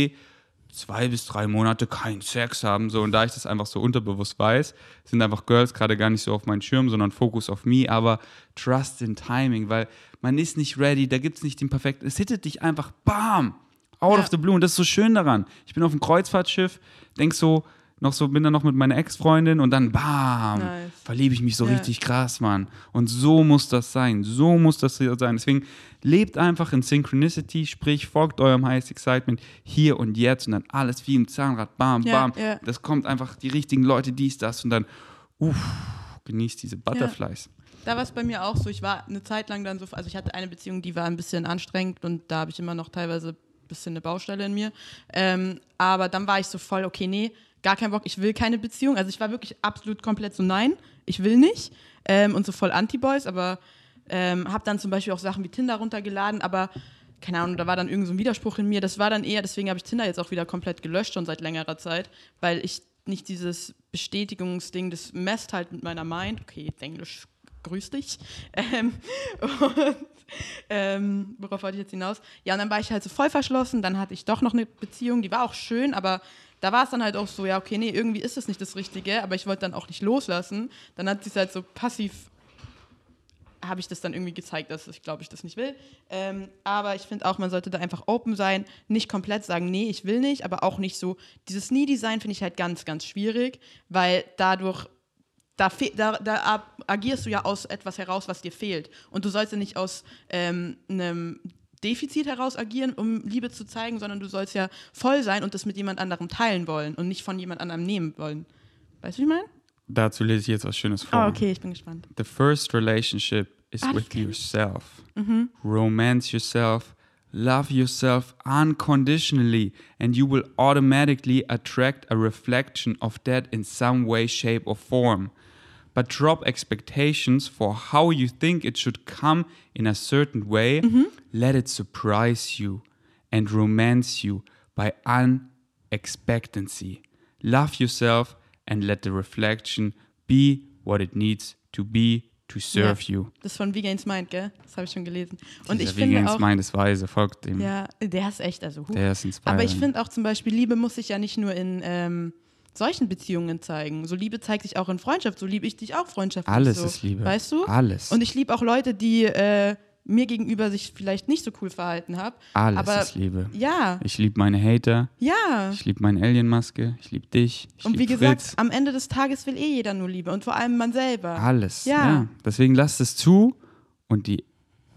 zwei bis drei Monate keinen Sex haben. So, und da ich das einfach so unterbewusst weiß, sind einfach Girls gerade gar nicht so auf meinen Schirm, sondern Focus auf me, aber Trust in Timing, weil man ist nicht ready, da gibt es nicht den perfekten. Es hittet dich einfach, bam, out Ja. of the blue. Und das ist so schön daran. Ich bin auf einem Kreuzfahrtschiff, denk so, noch so, bin dann noch mit meiner Ex-Freundin und dann bam, Nice. verliebe ich mich so Ja. richtig krass, Mann. Und so muss das sein. So muss das sein. Deswegen lebt einfach in Synchronicity, sprich, folgt eurem Highest Excitement hier und jetzt und dann alles wie im Zahnrad, bam, Ja, bam. ja. Das kommt einfach die richtigen Leute, dies, das und dann, uff, genießt diese Butterflies. Da war es bei mir auch so. Ich war eine Zeit lang dann so, also ich hatte eine Beziehung, die war ein bisschen anstrengend und da habe ich immer noch teilweise ein bisschen eine Baustelle in mir. Ähm, aber dann war ich so voll, okay, nee, gar kein Bock, ich will keine Beziehung. Also ich war wirklich absolut komplett so, nein, ich will nicht. Ähm, und so voll Anti-Boys, aber ähm, habe dann zum Beispiel auch Sachen wie Tinder runtergeladen, aber keine Ahnung, da war dann irgend so Widerspruch in mir. Das war dann eher, deswegen habe ich Tinder jetzt auch wieder komplett gelöscht, schon seit längerer Zeit, weil ich nicht dieses Bestätigungsding, das messt halt mit meiner Mind. Okay, Englisch, grüß dich. Ähm, und, ähm, worauf wollte ich jetzt hinaus? Ja, und dann war ich halt so voll verschlossen. Dann hatte ich doch noch eine Beziehung, die war auch schön, aber da war es dann halt auch so, ja, okay, nee, irgendwie ist es nicht das Richtige, aber ich wollte dann auch nicht loslassen. Dann hat sie es halt so passiv habe ich das dann irgendwie gezeigt, dass ich glaube ich das nicht will. Ähm, aber ich finde auch, man sollte da einfach open sein, nicht komplett sagen, nee, ich will nicht, aber auch nicht so. Dieses Nie-Design finde ich halt ganz, ganz schwierig, weil dadurch, da, da, da agierst du ja aus etwas heraus, was dir fehlt. Und du sollst ja nicht aus ähm, einem Defizit heraus agieren, um Liebe zu zeigen, sondern du sollst ja voll sein und das mit jemand anderem teilen wollen und nicht von jemand anderem nehmen wollen. Weißt du, wie ich meine? Dazu lese ich jetzt was Schönes vor. Ah, okay, ich bin gespannt. The first relationship is Ah, with yourself. Mhm. Romance yourself, love yourself unconditionally, and you will automatically attract a reflection of that in some way, shape, or form. But drop expectations for how you think it should come in a certain way. Let it surprise you and romance you by unexpectancy. Love yourself and let the reflection be what it needs to be to serve you. Das ist von Vegan's Mind, gell? Das habe ich schon gelesen. Und ich Dieser finde Vegan's auch, Mind ist weise, folgt dem. ja, der ist echt, also, huh. Der ist inspirierend. Aber ich finde auch zum Beispiel, Liebe muss sich ja nicht nur in ähm, solchen Beziehungen zeigen. So Liebe zeigt sich auch in Freundschaft. So liebe ich dich auch freundschaftlich. Alles so. ist Liebe. Weißt du? Alles. Und ich liebe auch Leute, die äh, mir gegenüber sich vielleicht nicht so cool verhalten haben. Alles aber ist Liebe. ja, Ich liebe meine Hater, ja. ich liebe meine Alienmaske, ich liebe dich, ich Und wie liebe gesagt, Fritz. am Ende des Tages will eh jeder nur Liebe und vor allem man selber. Alles. Ja. Ja. Deswegen lasst es zu und die,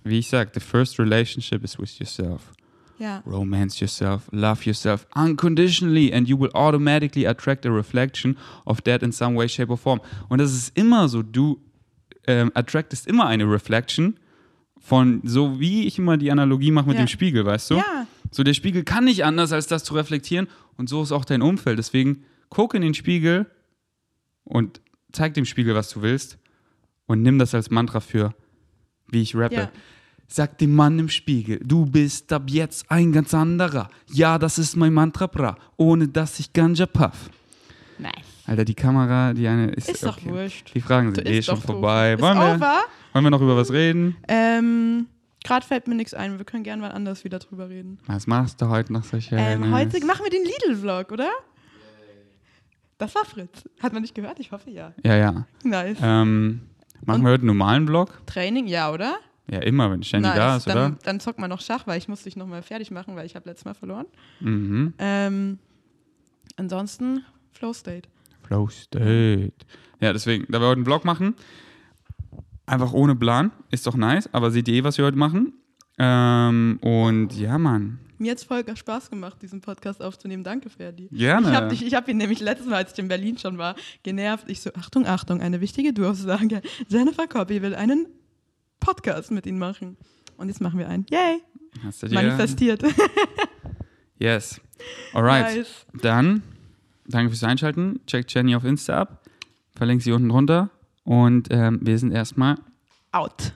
wie ich sage, the first relationship is with yourself. Ja. Romance yourself, love yourself unconditionally, and you will automatically attract a reflection of that in some way, shape or form. Und das ist immer so, du ähm, attractest immer eine Reflection von, so wie ich immer die Analogie mache mit Ja. dem Spiegel, weißt du? Ja. So, der Spiegel kann nicht anders, als das zu reflektieren und so ist auch dein Umfeld. Deswegen guck in den Spiegel und zeig dem Spiegel, was du willst und nimm das als Mantra für, wie ich rappe. Ja. Sag dem Mann im Spiegel, du bist ab jetzt ein ganz anderer. Ja, das ist mein Mantra, bra, ohne dass ich Ganja puff. Nice. Alter, die Kamera, die eine ist. Ist doch wurscht. Die Fragen sind eh schon doof. vorbei. Ist Wollen wir, wollen wir noch über was reden? Ähm, Gerade fällt mir nichts ein. Wir können gerne mal anders wieder drüber reden. Was machst du heute noch so schönes? Ähm, heute machen wir den Lidl-Vlog, oder? Das war Fritz. Hat man nicht gehört? Ich hoffe ja. Ja, ja. Nice. Ähm, machen Und- wir heute einen normalen Vlog? Training, ja, oder? Ja, immer, wenn Shandy nice. da ist, dann, oder? dann zocken wir noch Schach, weil ich muss dich nochmal fertig machen, weil ich habe letztes Mal verloren. Mhm. Ähm, ansonsten Flow State. Flow State. Ja, deswegen, da wir heute einen Vlog machen, einfach ohne Plan, ist doch nice, aber seht ihr eh, was wir heute machen? Ähm, und ja, Mann. Mir hat es voll Spaß gemacht, diesen Podcast aufzunehmen. Danke, Ferdi. Gerne. Ich habe hab ihn nämlich letztes Mal, als ich in Berlin schon war, genervt. Ich so, Achtung, Achtung, eine wichtige Durchsage. Jennifer Copy will einen Podcast mit ihnen machen. Und jetzt machen wir einen. Yay! Hast du dir? Manifestiert. Yes. Alright. Nice. Dann, danke fürs Einschalten. Checkt Jenny auf Insta ab. Verlinkt sie unten drunter. Und ähm, wir sind erstmal Out.